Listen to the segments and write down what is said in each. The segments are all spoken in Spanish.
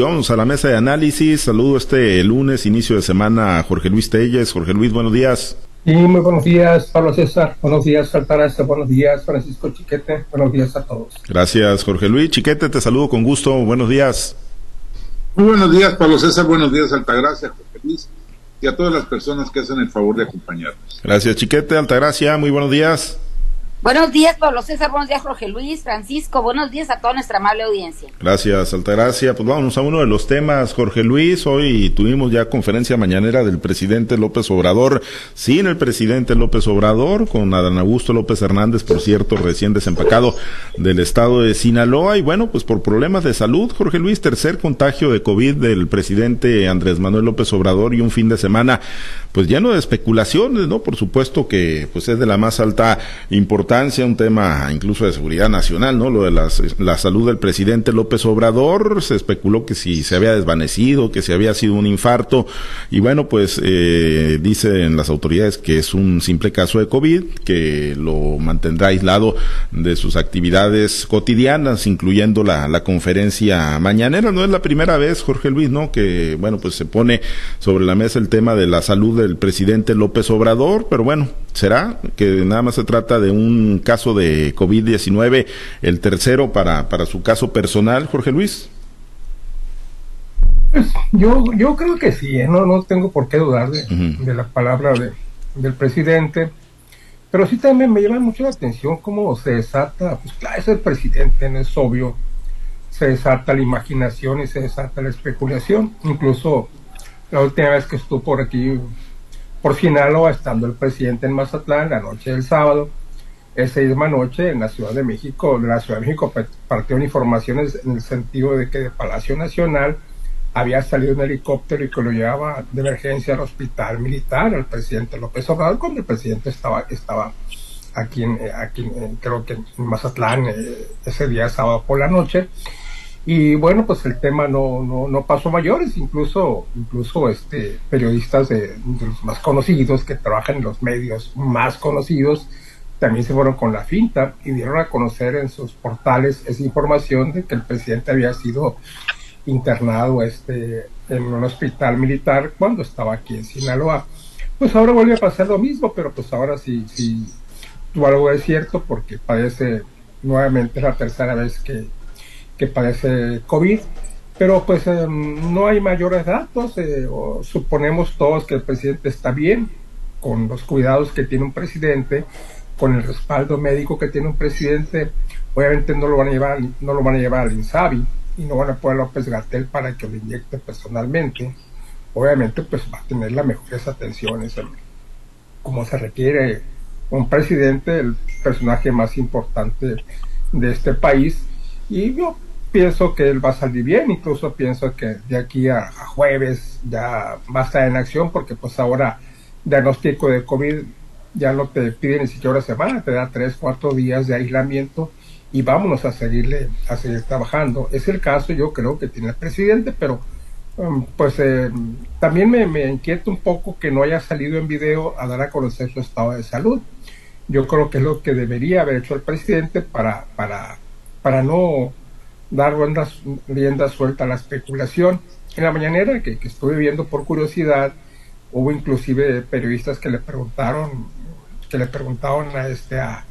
Vamos a la mesa de análisis. Saludo este lunes, inicio de semana, a Jorge Luis Telles. Jorge Luis, buenos días. Y muy buenos días, Pablo César. Buenos días, Altagracia. Buenos días, Francisco Chiquete. Buenos días a todos. Gracias, Jorge Luis. Chiquete, te saludo con gusto. Buenos días. Muy buenos días, Pablo César. Buenos días, Altagracia, Jorge Luis. Y a todas las personas que hacen el favor de acompañarnos. Gracias, Chiquete. Altagracia, muy buenos días. Buenos días, Pablo César. Buenos días, Jorge Luis, Francisco. Buenos días a toda nuestra amable audiencia. Gracias, Altagracia. Pues vamos a uno de los temas, Jorge Luis. Hoy tuvimos ya conferencia mañanera del presidente López Obrador, sin el presidente López Obrador, con Adán Augusto López Hernández, por cierto, recién desempacado del estado de Sinaloa. Y bueno, pues por problemas de salud, Jorge Luis, tercer contagio de COVID del presidente Andrés Manuel López Obrador y un fin de semana, pues lleno de especulaciones, ¿no? Por supuesto que pues es de la más alta importancia un tema incluso de seguridad nacional, ¿no? Lo de la salud del presidente López Obrador, se especuló que si se había desvanecido, que si había sido un infarto, y bueno, pues eh, dicen las autoridades que es un simple caso de COVID, que lo mantendrá aislado de sus actividades cotidianas, incluyendo la, la conferencia mañanera. No es la primera vez, Jorge Luis, ¿no? Que, bueno, pues se pone sobre la mesa el tema de la salud del presidente López Obrador, pero bueno, será que nada más se trata de un caso de COVID-19, el tercero para, para su caso personal, Jorge Luis. Pues yo, yo creo que sí, ¿eh? no, no tengo por qué dudar de, de la palabra de, del presidente, pero sí también me llama mucho la atención cómo se desata, pues claro, es el presidente, no es obvio, se desata la imaginación y se desata la especulación, incluso la última vez que estuvo por aquí, por Sinaloa, estando el presidente en Mazatlán, la noche del sábado, esa misma noche en la Ciudad de México, de la Ciudad de México partieron informaciones en el sentido de que de Palacio Nacional había salido un helicóptero y que lo llevaba de emergencia al hospital militar al presidente López Obrador cuando el presidente estaba estaba aquí en, aquí creo que en Mazatlán eh, ese día sábado por la noche. Y bueno pues el tema no, no, no pasó mayores. Incluso incluso este periodistas de los más conocidos que trabajan en los medios más conocidos también se fueron con la finta y dieron a conocer en sus portales esa información de que el presidente había sido internado este, en un hospital militar cuando estaba aquí en Sinaloa. Pues ahora vuelve a pasar lo mismo, pero pues ahora sí, sí tuvo algo de cierto porque padece nuevamente la tercera vez que, que padece COVID. Pero pues eh, no hay mayores datos, eh, suponemos todos que el presidente está bien, con los cuidados que tiene un presidente, con el respaldo médico que tiene un presidente, obviamente no lo van a llevar, no lo van a llevar al INSABI y no van a poner a López Gatel para que lo inyecte personalmente. Obviamente, pues va a tener las mejores atenciones, como se requiere un presidente, el personaje más importante de este país. Y yo pienso que él va a salir bien, incluso pienso que de aquí a, a jueves ya va a estar en acción, porque pues ahora diagnóstico de COVID ya no te pide ni siquiera una semana, te da tres, cuatro días de aislamiento y vámonos a seguirle, a seguir trabajando. Es el caso, yo creo que tiene el presidente, pero um, pues eh, también me, me, inquieta un poco que no haya salido en video a dar a conocer su estado de salud. Yo creo que es lo que debería haber hecho el presidente para, para, para no dar riendas, riendas suelta a la especulación. En la mañanera que, que estuve viendo por curiosidad, hubo inclusive periodistas que le preguntaron que le preguntaron a este a,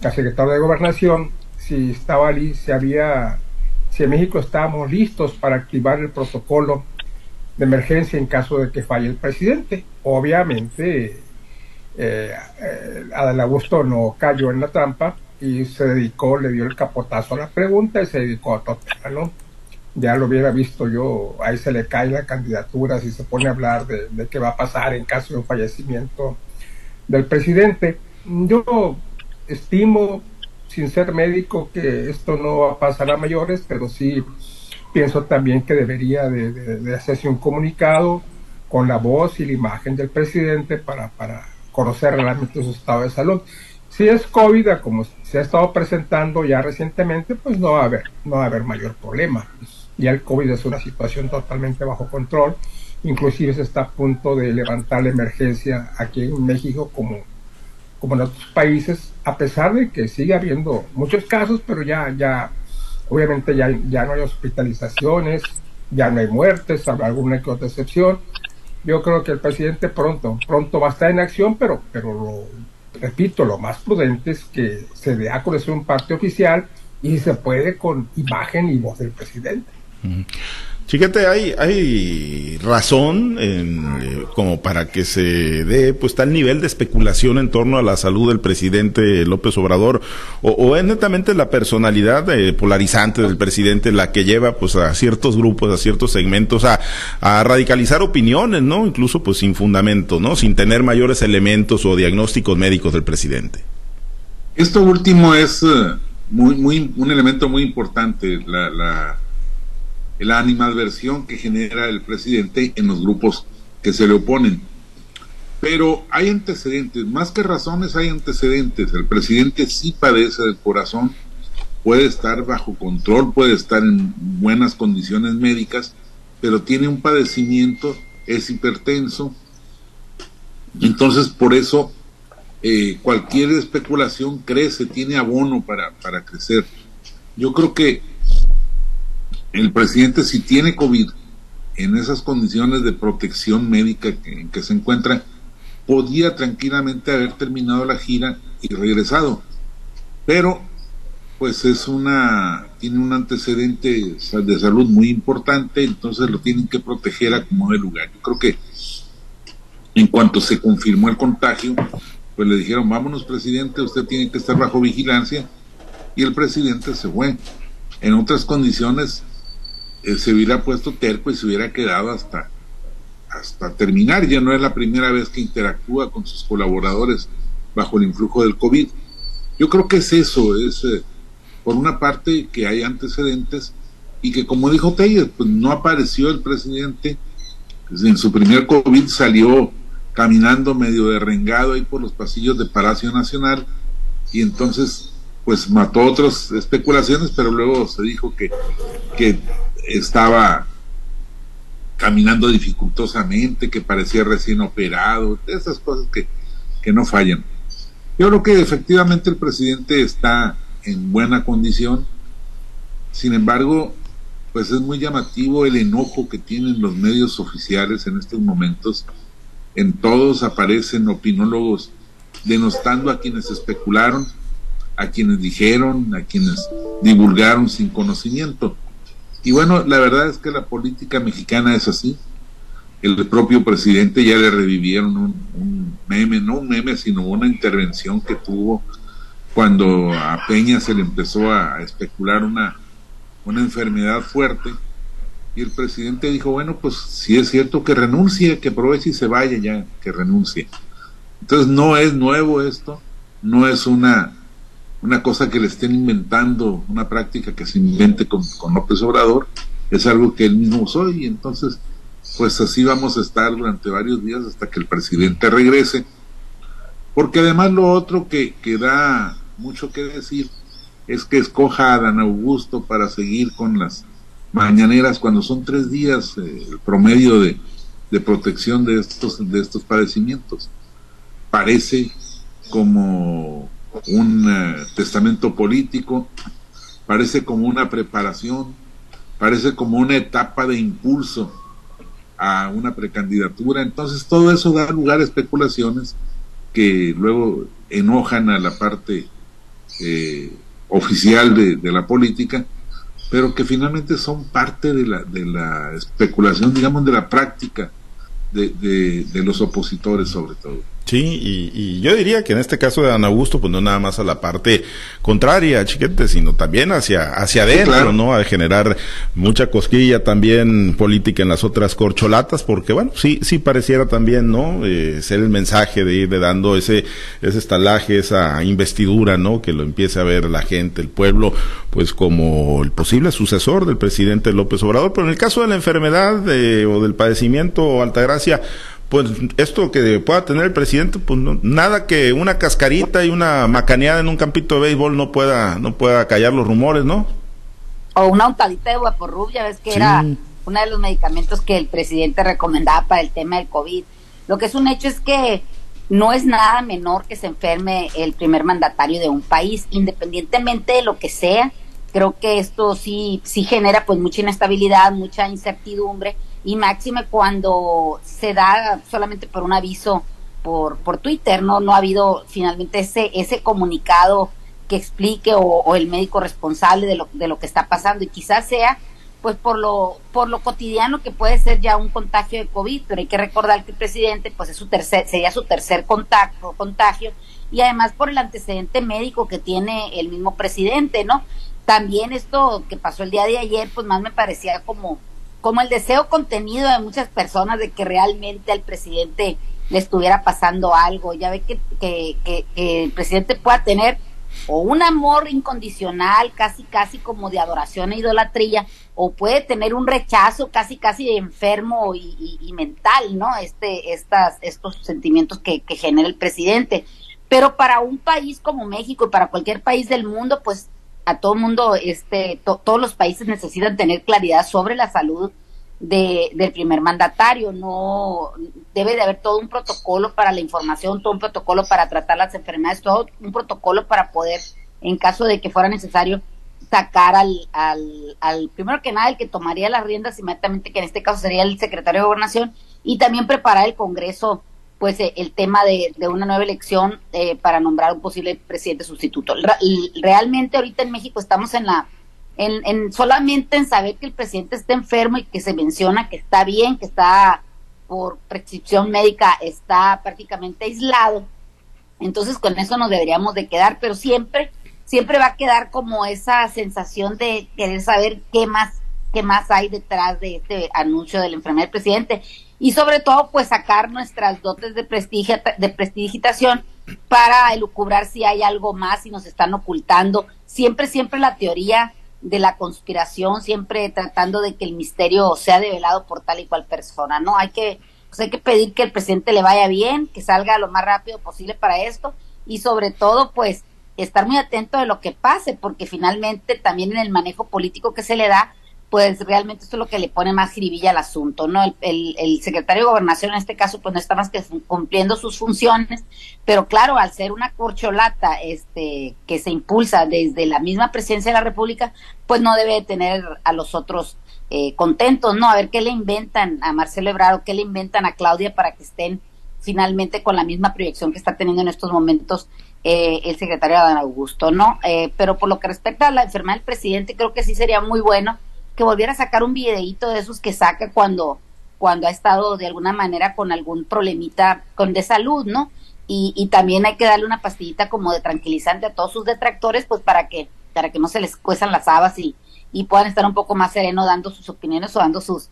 secretario de gobernación si estaba si había si en México estábamos listos para activar el protocolo de emergencia en caso de que falle el presidente. Obviamente, eh, eh, Augusto no cayó en la trampa y se dedicó, le dio el capotazo a la pregunta y se dedicó a todo, ¿no? Ya lo hubiera visto yo, ahí se le cae la candidatura si se pone a hablar de, qué va a pasar en caso de un fallecimiento del presidente. Yo estimo, sin ser médico, que esto no va a pasar a mayores, pero sí pienso también que debería de, hacerse un comunicado con la voz y la imagen del presidente para, para conocer realmente su estado de salud. Si es COVID, como se ha estado presentando ya recientemente, pues no va a haber, no va a haber mayor problema. Ya el COVID es una situación totalmente bajo control inclusive se está a punto de levantar la emergencia aquí en México como, como en otros países, a pesar de que sigue habiendo muchos casos, pero ya, ya, obviamente ya, ya no hay hospitalizaciones, ya no hay muertes, habrá alguna que otra excepción. Yo creo que el presidente pronto, pronto va a estar en acción, pero, pero lo, repito, lo más prudente es que se dé a conocer un parte oficial y se puede con imagen y voz del presidente. Fíjate, hay, hay razón en, eh, como para que se dé pues tal nivel de especulación en torno a la salud del presidente López Obrador o, es netamente la personalidad eh, polarizante del presidente la que lleva pues a ciertos grupos, a ciertos segmentos a, a radicalizar opiniones, ¿no? Incluso pues sin fundamento, ¿no? Sin tener mayores elementos o diagnósticos médicos del presidente. Esto último es eh, muy, muy, un elemento muy importante, la la animadversión que genera el presidente en los grupos que se le oponen. Pero hay antecedentes, más que razones hay antecedentes. El presidente sí padece del corazón, puede estar bajo control, puede estar en buenas condiciones médicas, pero tiene un padecimiento, es hipertenso. Entonces, por eso, eh, cualquier especulación crece, tiene abono para, para crecer. Yo creo que el presidente si tiene COVID en esas condiciones de protección médica en que se encuentra, podía tranquilamente haber terminado la gira y regresado. Pero, pues es una, tiene un antecedente de salud muy importante, entonces lo tienen que proteger a como de lugar. Yo creo que en cuanto se confirmó el contagio, pues le dijeron, vámonos presidente, usted tiene que estar bajo vigilancia, y el presidente se fue. En otras condiciones, eh, se hubiera puesto terco y se hubiera quedado hasta, hasta terminar. Ya no es la primera vez que interactúa con sus colaboradores bajo el influjo del COVID. Yo creo que es eso, es eh, por una parte que hay antecedentes y que como dijo Telles, pues no apareció el presidente, pues, en su primer COVID salió caminando medio derrengado ahí por los pasillos de Palacio Nacional y entonces pues mató otras especulaciones, pero luego se dijo que, que estaba caminando dificultosamente, que parecía recién operado, esas cosas que, que no fallan. Yo creo que efectivamente el presidente está en buena condición, sin embargo, pues es muy llamativo el enojo que tienen los medios oficiales en estos momentos. En todos aparecen opinólogos denostando a quienes especularon, a quienes dijeron, a quienes divulgaron sin conocimiento. Y bueno, la verdad es que la política mexicana es así. El propio presidente ya le revivieron un, meme, no un meme, sino una intervención que tuvo cuando a Peña se le empezó a, especular una, una enfermedad fuerte. Y el presidente dijo, bueno, pues si es cierto que renuncie, que aproveche y se vaya ya, que renuncie. Entonces no es nuevo esto, no es una una cosa que le estén inventando, una práctica que se invente con, con López Obrador, es algo que él mismo usó y entonces pues así vamos a estar durante varios días hasta que el presidente regrese. Porque además lo otro que, que da mucho que decir es que escoja a Dan Augusto para seguir con las mañaneras cuando son tres días eh, el promedio de, de protección de estos, de estos padecimientos. Parece como un eh, testamento político, parece como una preparación, parece como una etapa de impulso a una precandidatura. Entonces todo eso da lugar a especulaciones que luego enojan a la parte eh, oficial de, de, la política, pero que finalmente son parte de la, de la especulación, digamos, de la práctica de, de, de los opositores sobre todo. Sí, y, yo diría que en este caso de Dan Augusto, pues no nada más a la parte contraria, chiquete, sino también hacia, hacia adentro, ¿no? A generar mucha cosquilla también política en las otras corcholatas, porque bueno, sí, sí pareciera también, ¿no? Eh, ser el mensaje de ir dando ese, ese estalaje, esa investidura, ¿no? Que lo empiece a ver la gente, el pueblo, pues como el posible sucesor del presidente López Obrador. Pero en el caso de la enfermedad eh, o del padecimiento, Altagracia, pues esto que pueda tener el presidente, pues nada que una cascarita y una macaneada en un campito de béisbol no pueda, no pueda callar los rumores, ¿no? O una untadita de guaporrubia, ves que era uno de los medicamentos que el presidente recomendaba para el tema del COVID. Lo que es un hecho es que no es nada menor que se enferme el primer mandatario de un país, independientemente de lo que sea, creo que esto sí, sí genera pues mucha inestabilidad, mucha incertidumbre y máxime cuando se da solamente por un aviso por, por Twitter, ¿no? No ha habido finalmente ese, ese comunicado que explique o, el médico responsable de lo, de lo que está pasando y quizás sea pues por lo por lo cotidiano que puede ser ya un contagio de COVID, pero hay que recordar que el presidente pues es su tercer sería su tercer contacto contagio y además por el antecedente médico que tiene el mismo presidente, ¿no? También esto que pasó el día de ayer pues más me parecía como como el deseo contenido de muchas personas de que realmente al presidente le estuviera pasando algo. Ya ve que, que, el presidente pueda tener o un amor incondicional, casi, casi como de adoración e idolatría, o puede tener un rechazo casi, casi enfermo y, y, mental, ¿no? Este, estas, estos sentimientos que, que genera el presidente. Pero para un país como México y para cualquier país del mundo, pues a todo mundo, este, todos los países necesitan tener claridad sobre la salud de, del primer mandatario. No debe de haber todo un protocolo para la información, todo un protocolo para tratar las enfermedades, todo un protocolo para poder, en caso de que fuera necesario, sacar al, al, al primero que nada el que tomaría las riendas inmediatamente, que en este caso sería el secretario de gobernación, y también preparar el Congreso pues eh, el tema de, de, una nueva elección eh, para nombrar un posible presidente sustituto. Realmente ahorita en México estamos en la en, en, solamente en saber que el presidente está enfermo y que se menciona que está bien, que está por prescripción médica, está prácticamente aislado. Entonces con eso nos deberíamos de quedar, pero siempre, siempre va a quedar como esa sensación de querer saber qué más, qué más hay detrás de este anuncio de la enfermedad del presidente. Y sobre todo, pues sacar nuestras dotes de prestigio, de prestigitación para elucubrar si hay algo más, si nos están ocultando. Siempre, siempre la teoría de la conspiración, siempre tratando de que el misterio sea develado por tal y cual persona, ¿no? Hay que, pues hay que pedir que el presidente le vaya bien, que salga lo más rápido posible para esto y sobre todo, pues, estar muy atento de lo que pase, porque finalmente también en el manejo político que se le da, pues realmente esto es lo que le pone más jiribilla al asunto, ¿no? El, el, secretario de Gobernación en este caso, pues no está más que cumpliendo sus funciones, pero claro, al ser una corcholata este, que se impulsa desde la misma presidencia de la República, pues no debe tener a los otros eh, contentos, ¿no? A ver qué le inventan a Marcelo Ebrard, qué le inventan a Claudia para que estén finalmente con la misma proyección que está teniendo en estos momentos eh, el secretario Adán Augusto, ¿no? Eh, pero por lo que respecta a la enfermedad del presidente, creo que sí sería muy bueno que volviera a sacar un videíto de esos que saca cuando, cuando ha estado de alguna manera con algún problemita con de salud, ¿no? Y, también hay que darle una pastillita como de tranquilizante a todos sus detractores, pues para que, para que no se les cuezan las habas y, y puedan estar un poco más serenos dando sus opiniones o dando sus,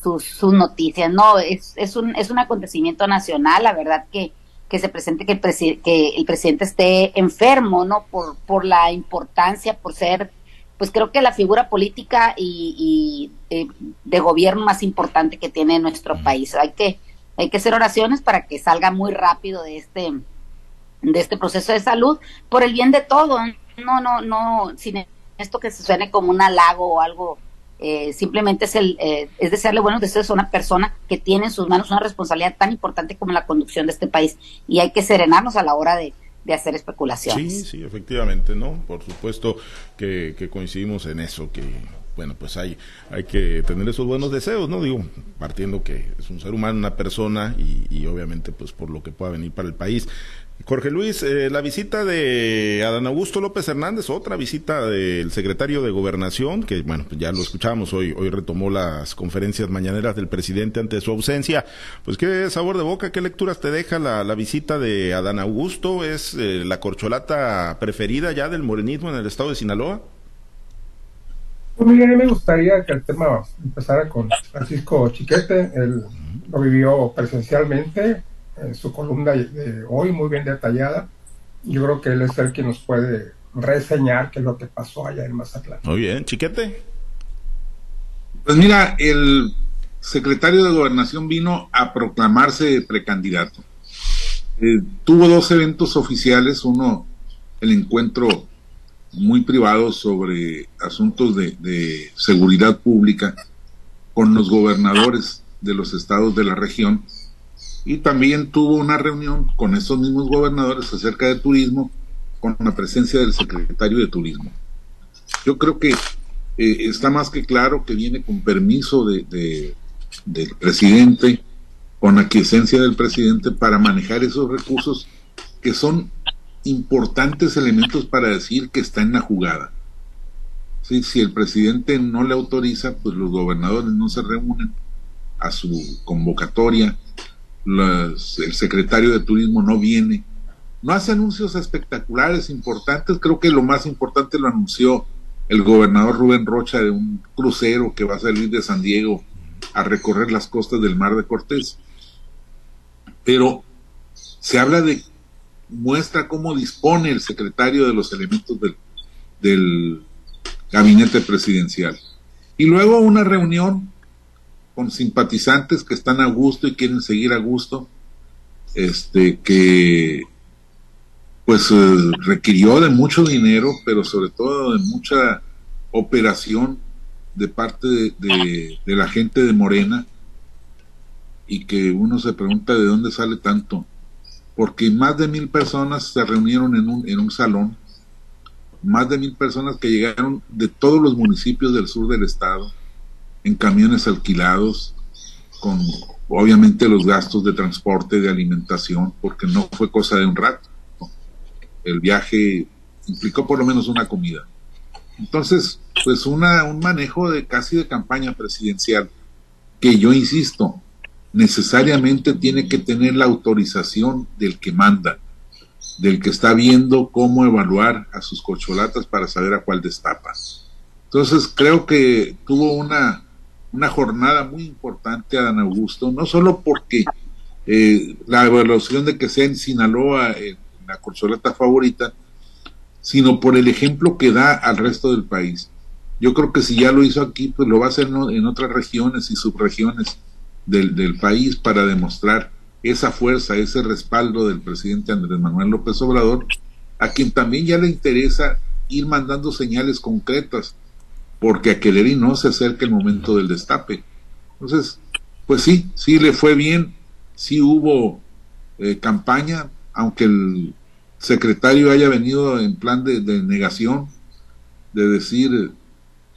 sus, sus noticias. No, es, es, un, es un acontecimiento nacional, la verdad que, que se presente que el, que el presidente esté enfermo, ¿no? Por, por la importancia, por ser pues creo que la figura política y, eh, de gobierno más importante que tiene nuestro país. Hay que, hay que hacer oraciones para que salga muy rápido de este, de este proceso de salud por el bien de todo. No, no, no, sin esto que se suene como un halago o algo, eh, simplemente es el, eh, es desearle buenos deseos a una persona que tiene en sus manos una responsabilidad tan importante como la conducción de este país y hay que serenarnos a la hora de, de hacer especulaciones. Sí, sí, efectivamente, ¿no? Por supuesto que, que coincidimos en eso, que bueno, pues hay, hay que tener esos buenos deseos, ¿no? Digo, partiendo que es un ser humano, una persona y, y obviamente pues por lo que pueda venir para el país. Jorge Luis, eh, la visita de Adán Augusto López Hernández, otra visita del secretario de Gobernación, que bueno, pues ya lo escuchamos hoy, hoy retomó las conferencias mañaneras del presidente ante su ausencia. Pues qué sabor de boca, qué lecturas te deja la, visita de Adán Augusto, es eh, la corcholata preferida ya del morenismo en el estado de Sinaloa. Pues mira, me gustaría que el tema empezara con Francisco Chiquete, él lo vivió presencialmente, en su columna de hoy, muy bien detallada. Yo creo que él es el que nos puede reseñar qué es lo que pasó allá en Mazatlán. Muy bien, chiquete. Pues mira, el secretario de Gobernación vino a proclamarse precandidato. Eh, tuvo dos eventos oficiales, uno el encuentro muy privado sobre asuntos de, de seguridad pública con los gobernadores de los estados de la región y también tuvo una reunión con esos mismos gobernadores acerca de turismo con la presencia del secretario de turismo. Yo creo que eh, está más que claro que viene con permiso de, del presidente, con aquiescencia del presidente para manejar esos recursos que son importantes elementos para decir que está en la jugada. si el presidente no le autoriza, pues los gobernadores no se reúnen a su convocatoria, el secretario de turismo no viene, no hace anuncios espectaculares, importantes, creo que lo más importante lo anunció el gobernador Rubén Rocha de un crucero que va a salir de San Diego a recorrer las costas del Mar de Cortés. Pero se habla de, muestra cómo dispone el secretario de los elementos del, gabinete presidencial. Y luego una reunión con simpatizantes que están a gusto y quieren seguir a gusto, este, que pues eh, requirió de mucho dinero, pero sobre todo de mucha operación de parte de, la gente de Morena y que uno se pregunta de dónde sale tanto, porque más de mil personas se reunieron en un, en un salón, más de mil personas que llegaron de todos los municipios del sur del estado, en camiones alquilados, con obviamente los gastos de transporte, de alimentación, porque no fue cosa de un rato el viaje implicó por lo menos una comida. Entonces, pues una, un manejo de casi de campaña presidencial, que yo insisto, necesariamente tiene que tener la autorización del que manda, del que está viendo cómo evaluar a sus cocholatas para saber a cuál destapa. Entonces, creo que tuvo una, una jornada muy importante Adán Augusto, no solo porque eh, la evaluación de que sea en Sinaloa, la corcholata favorita, sino por el ejemplo que da al resto del país. Yo creo que si ya lo hizo aquí, pues lo va a hacer en otras regiones y subregiones del, del país para demostrar esa fuerza, ese respaldo del presidente Andrés Manuel López Obrador, a quien también ya le interesa ir mandando señales concretas, porque a Keleri no se acerca el momento del destape. Entonces, pues sí, sí le fue bien, sí hubo eh, campaña, aunque el secretario haya venido en plan de, negación, de decir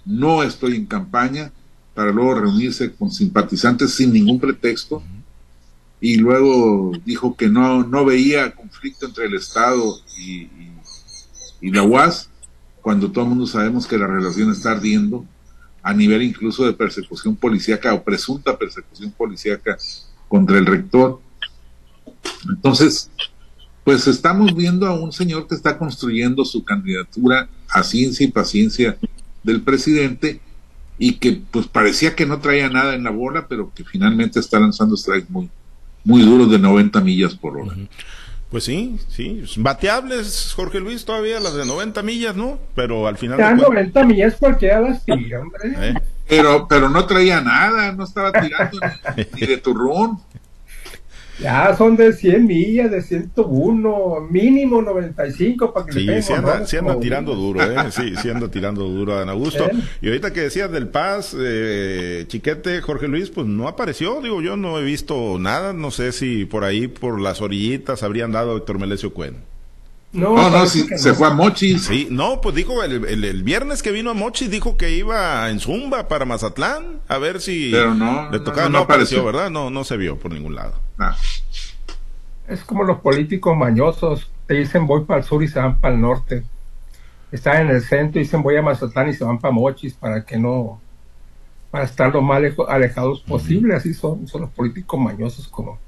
no estoy en campaña, para luego reunirse con simpatizantes sin ningún pretexto, y luego dijo que no, no veía conflicto entre el Estado y, y la UAS, cuando todo el mundo sabemos que la relación está ardiendo, a nivel incluso de persecución policíaca o presunta persecución policíaca contra el rector. Entonces, pues estamos viendo a un señor que está construyendo su candidatura a ciencia y paciencia del presidente y que pues parecía que no traía nada en la bola, pero que finalmente está lanzando strikes muy, muy duros de 90 millas por hora. Pues sí, sí, bateables, Jorge Luis, todavía las de 90 millas, ¿no? Pero al final... Ya 90 millas cualquiera las tira, hombre. ¿Eh? Pero, pero no traía nada, no estaba tirando ni, ni de turrón. Ya son de 100 millas, de 101, mínimo 95 para que sí, le Sí, anda, sí anda tirando duro, ¿eh? Sí, sí anda tirando duro a Augusto. ¿Eh? Y ahorita que decías del Paz, eh, Chiquete, Jorge Luis, pues no apareció, digo, yo no he visto nada, no sé si por ahí, por las orillitas, habrían dado a Héctor Melesio Cuen. No, no, se fue a Mochis. Sí, no, pues dijo el, el, viernes que vino a Mochis, dijo que iba en Zumba para Mazatlán, a ver si Pero no, le tocaba. No, apareció, ¿verdad? No, no se vio por ningún lado. Ah. Es como los políticos mañosos, te dicen voy para el sur y se van para el norte. Están en el centro y dicen voy a Mazatlán y se van para Mochis para que no, para estar lo más alejados posible. Así son, son los políticos mañosos como,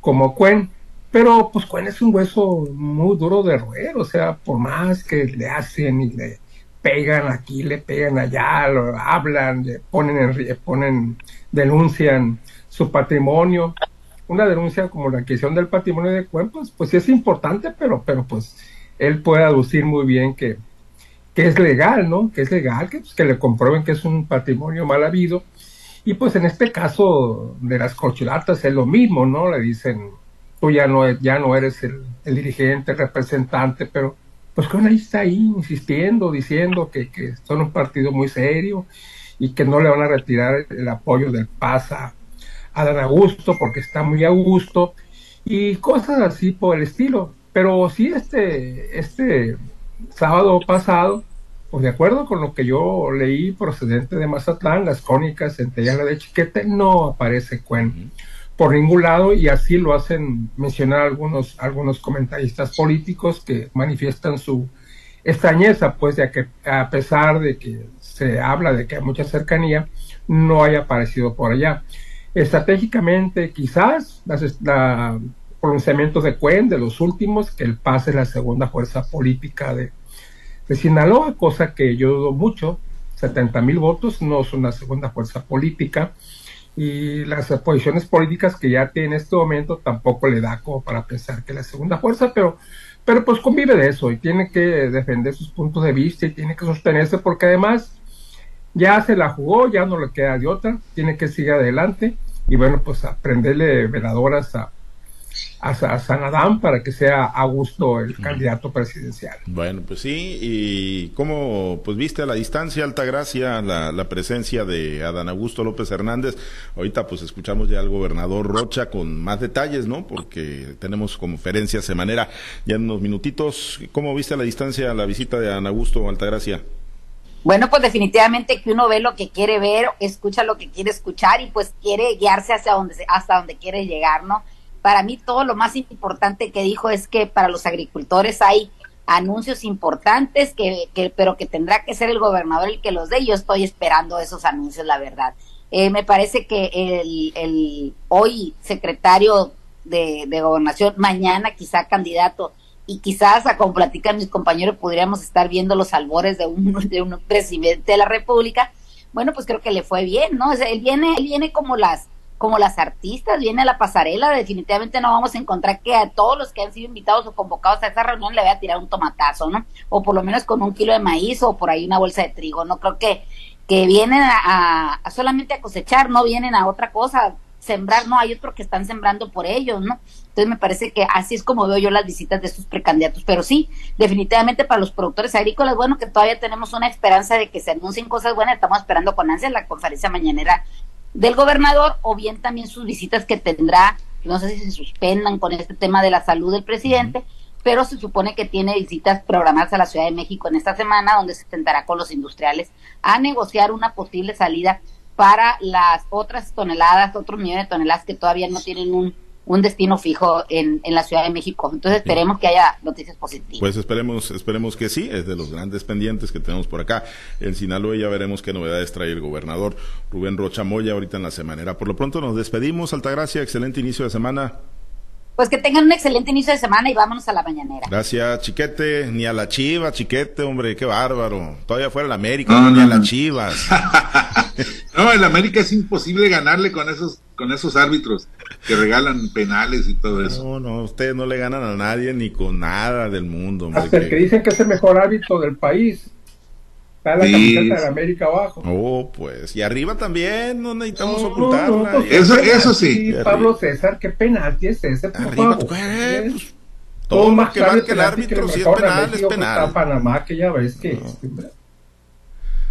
como Cuen pero pues Cuen es un hueso muy duro de roer, o sea, por más que le hacen y le pegan aquí, le pegan allá, lo hablan, le ponen, en, ponen, denuncian su patrimonio. Una denuncia como la adquisición del patrimonio de Cuen, pues, pues sí es importante, pero, pero pues él puede aducir muy bien que, que es legal, ¿no? Que es legal, que, pues, que le comprueben que es un patrimonio mal habido. Y pues en este caso de las corcholatas es lo mismo, ¿no? Le dicen, tú ya no, ya no eres el, dirigente, el representante, pero pues con ahí está ahí insistiendo, diciendo que, que, son un partido muy serio y que no le van a retirar el apoyo del PAS a, Dan Augusto porque está muy a gusto y cosas así por el estilo. Pero sí, este, este sábado pasado, pues de acuerdo con lo que yo leí procedente de Mazatlán, las crónicas en Tierra de Chiquete, no aparece Cuen por ningún lado y así lo hacen mencionar algunos, algunos comentaristas políticos que manifiestan su extrañeza, pues de que a pesar de que se habla de que hay mucha cercanía, no haya aparecido por allá. Estratégicamente, quizás los pronunciamientos de Cuen, de los últimos, que el pase es la segunda fuerza política de, de Sinaloa, cosa que yo dudo mucho, 70 mil votos no es una segunda fuerza política y las posiciones políticas que ya tiene en este momento tampoco le da como para pensar que la segunda fuerza, pero, pero pues convive de eso y tiene que defender sus puntos de vista y tiene que sostenerse porque además ya se la jugó, ya no le queda de otra, tiene que seguir adelante y bueno, pues aprenderle veladoras a, a, San Adán para que sea a gusto el candidato presidencial. Bueno, pues sí, y cómo pues viste a la distancia, Altagracia, la, la presencia de Adán Augusto López Hernández. Ahorita pues escuchamos ya al gobernador Rocha con más detalles, ¿no? Porque tenemos conferencia semanera ya en unos minutitos. ¿Cómo viste a la distancia la visita de Adán Augusto Altagracia? Bueno, pues definitivamente que uno ve lo que quiere ver, escucha lo que quiere escuchar y pues quiere guiarse hacia donde, hasta donde quiere llegar, ¿no? Para mí todo lo más importante que dijo es que para los agricultores hay anuncios importantes, que, que, pero que tendrá que ser el gobernador el que los dé. Yo estoy esperando esos anuncios, la verdad. Eh, me parece que el, el hoy secretario de, de, gobernación, mañana quizá candidato, y quizás, como platican mis compañeros, podríamos estar viendo los albores de un, de un presidente de la República. Bueno, pues creo que le fue bien, ¿no? él viene, él viene como las como las artistas, viene a la pasarela, definitivamente no vamos a encontrar que a todos los que han sido invitados o convocados a esa reunión le vaya a tirar un tomatazo, ¿no? O por lo menos con un kilo de maíz o por ahí una bolsa de trigo, no creo que, que vienen a, solamente a cosechar, no vienen a otra cosa, sembrar, no, hay otros que están sembrando por ellos, ¿no? Entonces me parece que así es como veo yo las visitas de estos precandidatos, pero sí, definitivamente para los productores agrícolas, bueno, que todavía tenemos una esperanza de que se anuncien cosas buenas, estamos esperando con ansia la conferencia mañanera del gobernador o bien también sus visitas que tendrá, no sé si se suspendan con este tema de la salud del presidente, pero se supone que tiene visitas programadas a la Ciudad de México en esta semana donde se tentará con los industriales a negociar una posible salida para las otras toneladas, otros millones de toneladas que todavía no tienen un un destino fijo en, en la Ciudad de México. Entonces esperemos que haya noticias positivas. Pues esperemos, esperemos que sí, es de los grandes pendientes que tenemos por acá. En Sinaloa ya veremos qué novedades trae el gobernador Rubén Rocha Moya ahorita en la semanera. Por lo pronto nos despedimos, Altagracia, excelente inicio de semana. Pues que tengan un excelente inicio de semana y vámonos a la mañanera. Gracias, Chiquete. Ni a la Chiva, Chiquete, hombre, qué bárbaro. Todavía fuera la América, ni a las Chivas. no, el América es imposible ganarle con esos, con esos árbitros que regalan penales y todo eso. No, no, ustedes no le ganan a nadie ni con nada del mundo. Hasta el que dicen que es el mejor árbitro del país. Está la camiseta de América abajo. Oh, pues. Y arriba también, no necesitamos ocultarla. Pues, eso, eso sí. Pablo César, qué penalti es ese, por arriba, pues, pues, todo más que marque el árbitro, si es penal, es penal. Panamá, que ya ves que...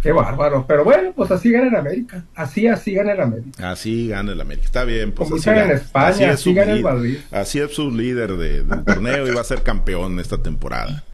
Qué bárbaro. Pero bueno, pues así gana el América. Así, así gana el América. Así gana el América. Está bien. Pues Como así en España, así, así gana el Madrid. Así es su líder de, del torneo y va a ser campeón esta temporada.